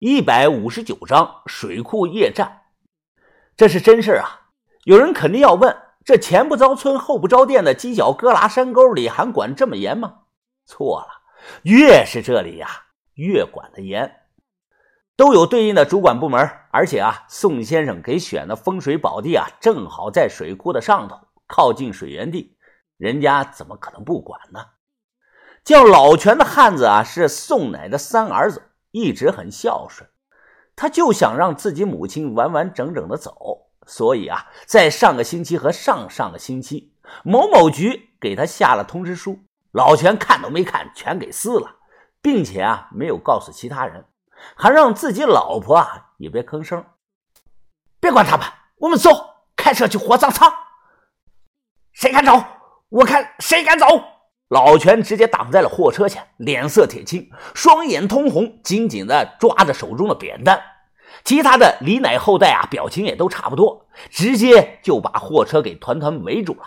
一百五十九章水库夜战，这是真事啊！有人肯定要问：这前不着村后不着店的犄角旮旯山沟里，还管这么严吗？错了，越是这里呀，越管得严，都有对应的主管部门。而且啊，宋先生给选的风水宝地啊，正好在水库的上头，靠近水源地，人家怎么可能不管呢？叫老全的汉子啊，是宋奶的三儿子。一直很孝顺，他就想让自己母亲完完整整的走，所以啊，在上个星期和上上个星期，某某局给他下了通知书，老全看都没看，全给撕了，并且啊，没有告诉其他人，还让自己老婆啊也别吭声，别管他们，我们走，开车去火葬场。谁敢走？我看谁敢走。老全直接挡在了货车前，脸色铁青，双眼通红，紧紧地抓着手中的扁担。其他的李奶后代啊，表情也都差不多，直接就把货车给团团围住了。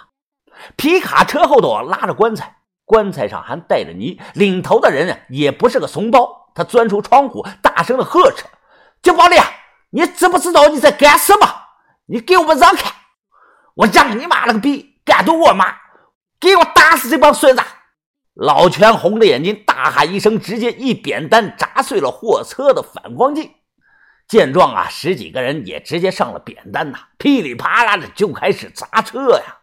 皮卡车后头拉着棺材，棺材上还带着泥，领头的人也不是个怂包，他钻出窗户，大声的呵斥：“金宝利，你知不知道你在干什么？你给我们让开！我让你妈了个逼，敢动我妈！”给我打死这帮孙子！老全红着眼睛大喊一声，直接一扁担砸碎了货车的反光镜。见状啊，十几个人也直接上了扁担呐，噼里啪啦的就开始砸车呀。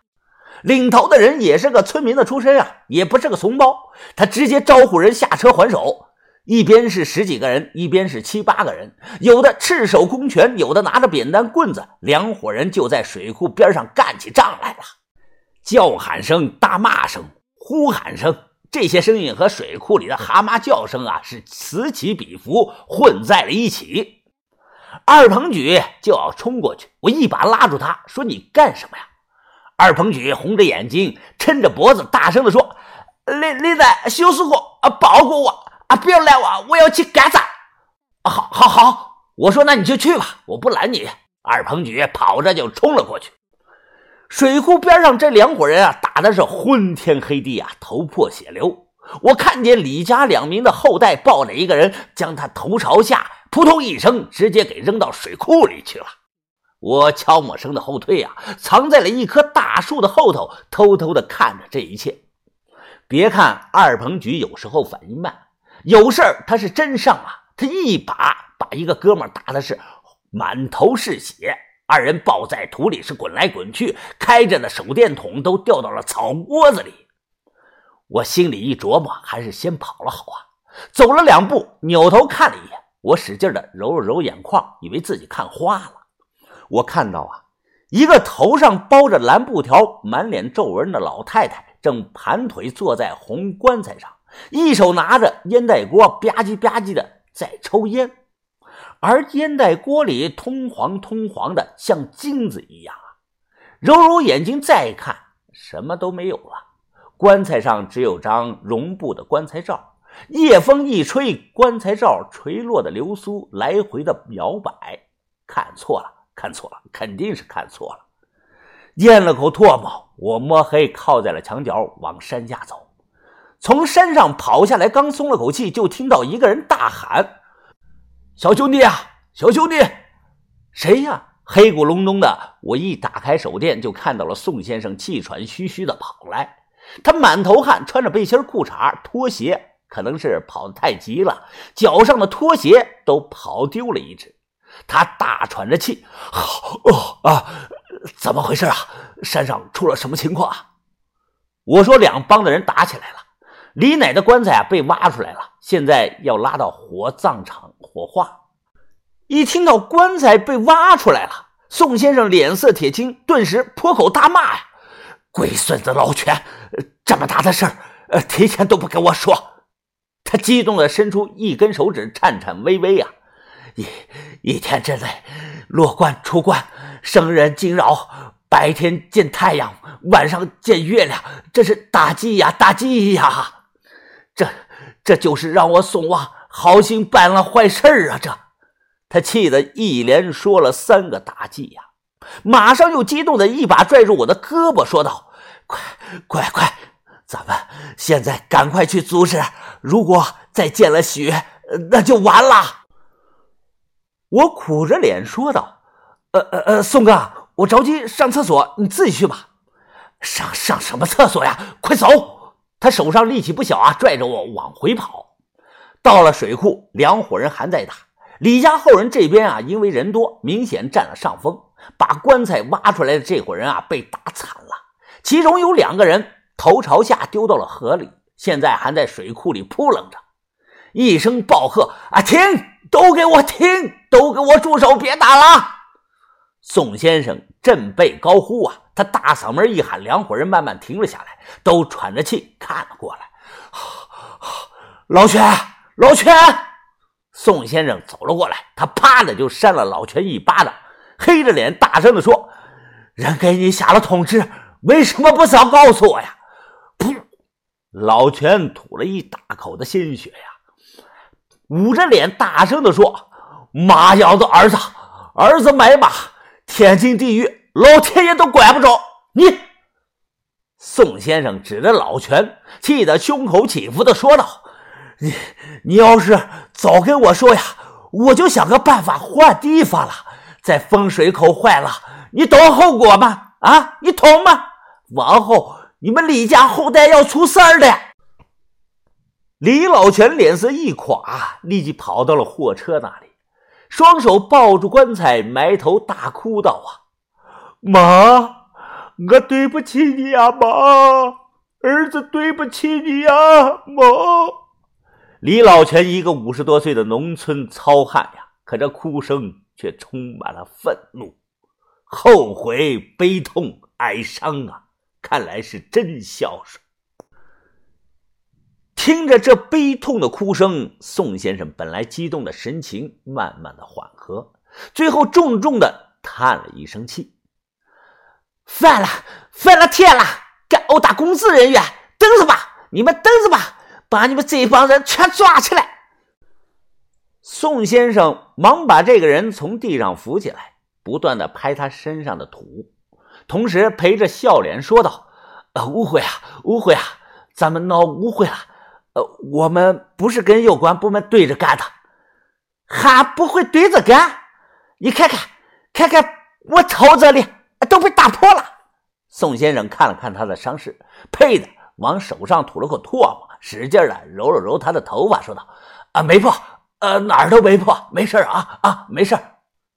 领头的人也是个村民的出身啊，也不是个怂包，他直接招呼人下车还手。一边是十几个人，一边是七八个人，有的赤手空拳，有的拿着扁担棍子，两伙人就在水库边上干起仗来了。叫喊声、大骂声、呼喊声，这些声音和水库里的蛤蟆叫声啊，是此起彼伏，混在了一起。二鹏举就要冲过去，我一把拉住他，说：“你干什么呀？”二鹏举红着眼睛，抻着脖子，大声地说：“李李仔，修师傅啊，保护我啊，不要拦我，我要去干啥。”好，好，好，我说：“那你就去吧，我不拦你。”二鹏举跑着就冲了过去。水库边上这两伙人啊，打的是昏天黑地啊，头破血流。我看见李家两名的后代抱着一个人，将他头朝下，扑通一声，直接给扔到水库里去了。我悄没声的后退啊，藏在了一棵大树的后头，偷偷的看着这一切。别看二鹏举有时候反应慢，有事儿他是真上啊，他一把把一个哥们打的是满头是血。二人抱在土里是滚来滚去，开着的手电筒都掉到了草窝子里。我心里一琢磨，还是先跑了好啊。走了两步，扭头看了一眼，我使劲的揉了揉眼眶，以为自己看花了。我看到啊，一个头上包着蓝布条、满脸皱纹的老太太，正盘腿坐在红棺材上，一手拿着烟袋锅，吧唧吧唧的在抽烟。而烟袋锅里通黄通黄的，像金子一样啊！揉揉眼睛再看，什么都没有了。棺材上只有张绒布的棺材罩，夜风一吹，棺材罩垂落的流苏来回的摇摆。看错了，看错了，肯定是看错了。咽了口唾沫，我摸黑靠在了墙角，往山下走。从山上跑下来，刚松了口气，就听到一个人大喊。小兄弟啊，小兄弟，谁呀？黑咕隆咚的，我一打开手电，就看到了宋先生气喘吁吁的跑来。他满头汗，穿着背心、裤衩、拖鞋，可能是跑得太急了，脚上的拖鞋都跑丢了一只。他大喘着气，好哦啊，怎么回事啊？山上出了什么情况啊？我说，两帮的人打起来了。李奶的棺材啊被挖出来了，现在要拉到火葬场火化。一听到棺材被挖出来了，宋先生脸色铁青，顿时破口大骂呀：“龟孙子老全，这么大的事儿，呃，提前都不跟我说！”他激动的伸出一根手指，颤颤巍巍呀：“一一天之内，落棺出棺，生人惊扰。”白天见太阳，晚上见月亮，这是大忌呀，大忌呀！这这就是让我宋王好心办了坏事啊！这，他气得一连说了三个大忌呀，马上又激动的一把拽住我的胳膊，说道：“快快快，咱们现在赶快去阻止！如果再见了许，那就完了。”我苦着脸说道：“呃呃呃，宋哥，我着急上厕所，你自己去吧。”上上什么厕所呀？快走！他手上力气不小啊，拽着我往回跑。到了水库，两伙人还在打。李家后人这边啊，因为人多，明显占了上风，把棺材挖出来的这伙人啊，被打惨了。其中有两个人头朝下丢到了河里，现在还在水库里扑棱着。一声暴喝：“啊，停！都给我停！都给我住手！别打了！”宋先生振背高呼啊！他大嗓门一喊，两伙人慢慢停了下来，都喘着气看了过来。老全，老全！宋先生走了过来，他啪的就扇了老全一巴掌，黑着脸大声的说：“人给你下了通知，为什么不早告诉我呀？”噗！老全吐了一大口的鲜血呀，捂着脸大声的说：“妈要的儿子，儿子买马，天经地义。”老天爷都管不着你！宋先生指着老全，气得胸口起伏的说道：“你你要是早跟我说呀，我就想个办法换地方了。在风水口坏了，你懂后果吗？啊，你懂吗？往后你们李家后代要出事儿的。”李老全脸色一垮，立即跑到了货车那里，双手抱住棺材，埋头大哭道：“啊！”妈，我对不起你呀，妈，儿子对不起你呀，妈。李老全一个五十多岁的农村糙汉呀，可这哭声却充满了愤怒、后悔、悲痛、哀伤啊！看来是真孝顺。听着这悲痛的哭声，宋先生本来激动的神情慢慢的缓和，最后重重的叹了一声气。犯了，犯了天了！敢殴打公司人员，等着吧！你们等着吧！把你们这帮人全抓起来！宋先生忙把这个人从地上扶起来，不断的拍他身上的土，同时陪着笑脸说道：“呃，误会啊，误会啊，咱们闹误会了。呃，我们不是跟有关部门对着干的，还不会对着干？你看看，看看我头这里。”都被打破了。宋先生看了看他的伤势，呸的往手上吐了口唾沫，使劲的揉了揉他的头发，说道：“啊，没破，呃，哪儿都没破，没事啊啊，没事。”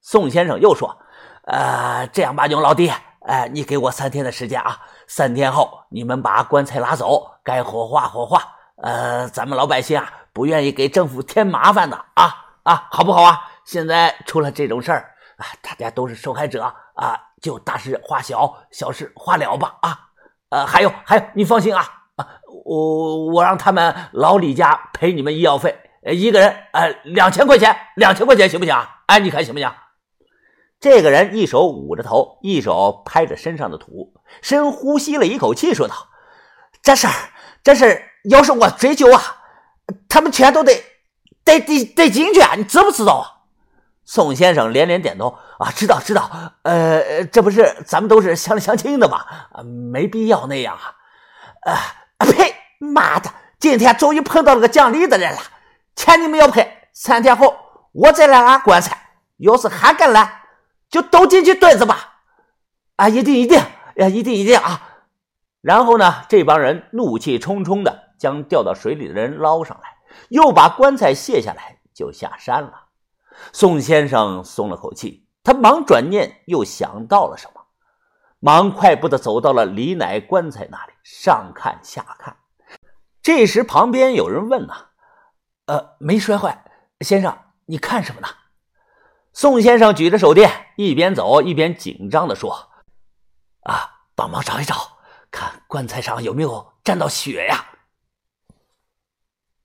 宋先生又说：“呃，这样吧，牛老弟，哎，你给我三天的时间啊，三天后你们把棺材拉走，该火化火化。呃，咱们老百姓啊，不愿意给政府添麻烦的啊啊，好不好啊？现在出了这种事儿啊，大家都是受害者啊。”就大事化小，小事化了吧啊！呃，还有还有，你放心啊啊！我我让他们老李家赔你们医药费，一个人呃两千块钱，两千块钱行不行啊？哎，你看行不行？这个人一手捂着头，一手拍着身上的土，深呼吸了一口气，说道：“这事儿这事儿，要是我追究啊，他们全都得得得得进去啊，你知不知道啊？”宋先生连连点头啊，知道知道，呃，这不是咱们都是乡里乡亲的吗？啊，没必要那样啊！啊呸！妈的，今天终于碰到了个讲理的人了。钱你们要赔，三天后我再来拉棺材。要是还敢来，就都进去蹲着吧！啊，一定一定，呀，一定一定啊！然后呢，这帮人怒气冲冲的将掉到水里的人捞上来，又把棺材卸下来，就下山了。宋先生松了口气，他忙转念，又想到了什么，忙快步的走到了李乃棺材那里，上看下看。这时旁边有人问呐：“呃，没摔坏，先生，你看什么呢？”宋先生举着手电，一边走一边紧张的说：“啊，帮忙找一找，看棺材上有没有沾到血呀。”